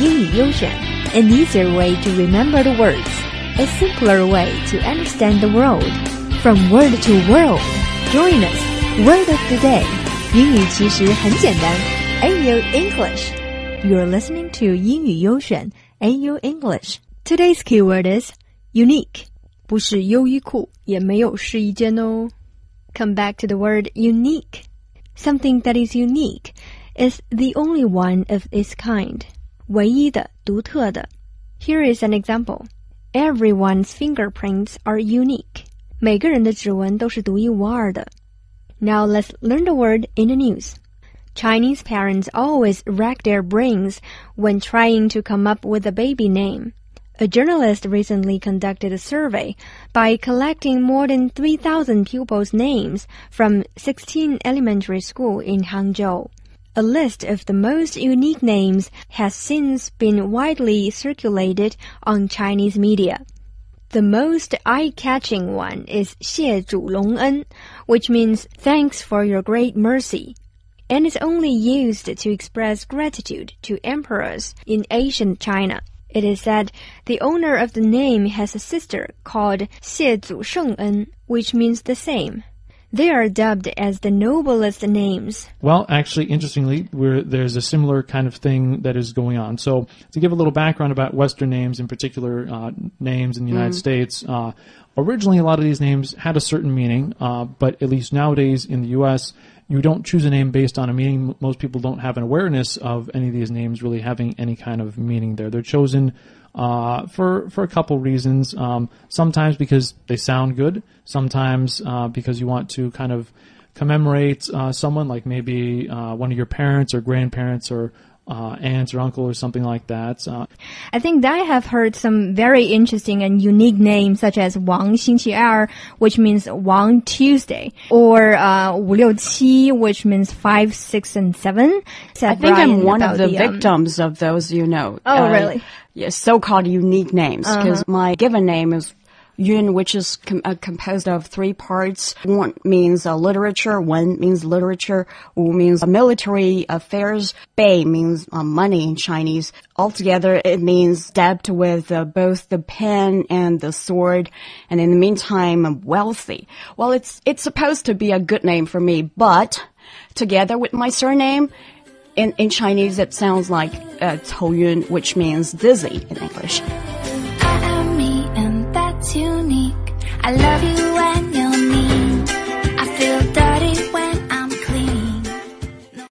英语优选，an easier way to remember the words, a simpler way to understand the world. From word to world, join us. Word of the day，英语其实很简单。AU English. You're listening to 英语优选 AU English. Today's keyword is unique. 不是优衣库，也没有试衣间哦。Come back to the word unique. Something that is unique is the only one of its kind. 唯一的、独特的。Here is an example. Everyone's fingerprints are unique. 每个人的指纹都是独一无二的。Now let's learn the word in the news. Chinese parents always rack their brains when trying to come up with a baby name. A journalist recently conducted a survey by collecting more than 3,000 pupils' names from 16 elementary schools in Hangzhou. A list of the most unique names has since been widely circulated on Chinese media. The most eye-catching one is 谢主隆恩, which means thanks for your great mercy, and is only used to express gratitude to emperors in ancient China. It is said the owner of the name has a sister called 谢祖圣恩, which means the same. They are dubbed as the noblest names. Well, actually, interestingly, there's a similar kind of thing that is going on. So, to give a little background about Western names, in particular uh, names in the United mm. States, uh, originally a lot of these names had a certain meaning, uh, but at least nowadays in the U.S., you don't choose a name based on a meaning. Most people don't have an awareness of any of these names really having any kind of meaning there. They're chosen uh, for for a couple reasons. Um, sometimes because they sound good. Sometimes uh, because you want to kind of commemorate uh, someone, like maybe uh, one of your parents or grandparents or uh, aunt or uncle or something like that. Uh, I think I have heard some very interesting and unique names such as Wang Xingqi'er, which means Wang Tuesday, or uh, Wu Liu Qi, which means five, six, and seven. I think Brian I'm one of the, the um, victims of those, you know. Oh, uh, really? Yes, so-called unique names because -huh. my given name is Yun, which is com uh, composed of three parts. One means uh, literature, one means literature, Wu means military affairs, Bei means uh, money in Chinese. Altogether, it means debt with uh, both the pen and the sword. And in the meantime, wealthy. Well, it's, it's supposed to be a good name for me, but together with my surname, in, in Chinese, it sounds like uh, Yun, which means dizzy in English. I love you.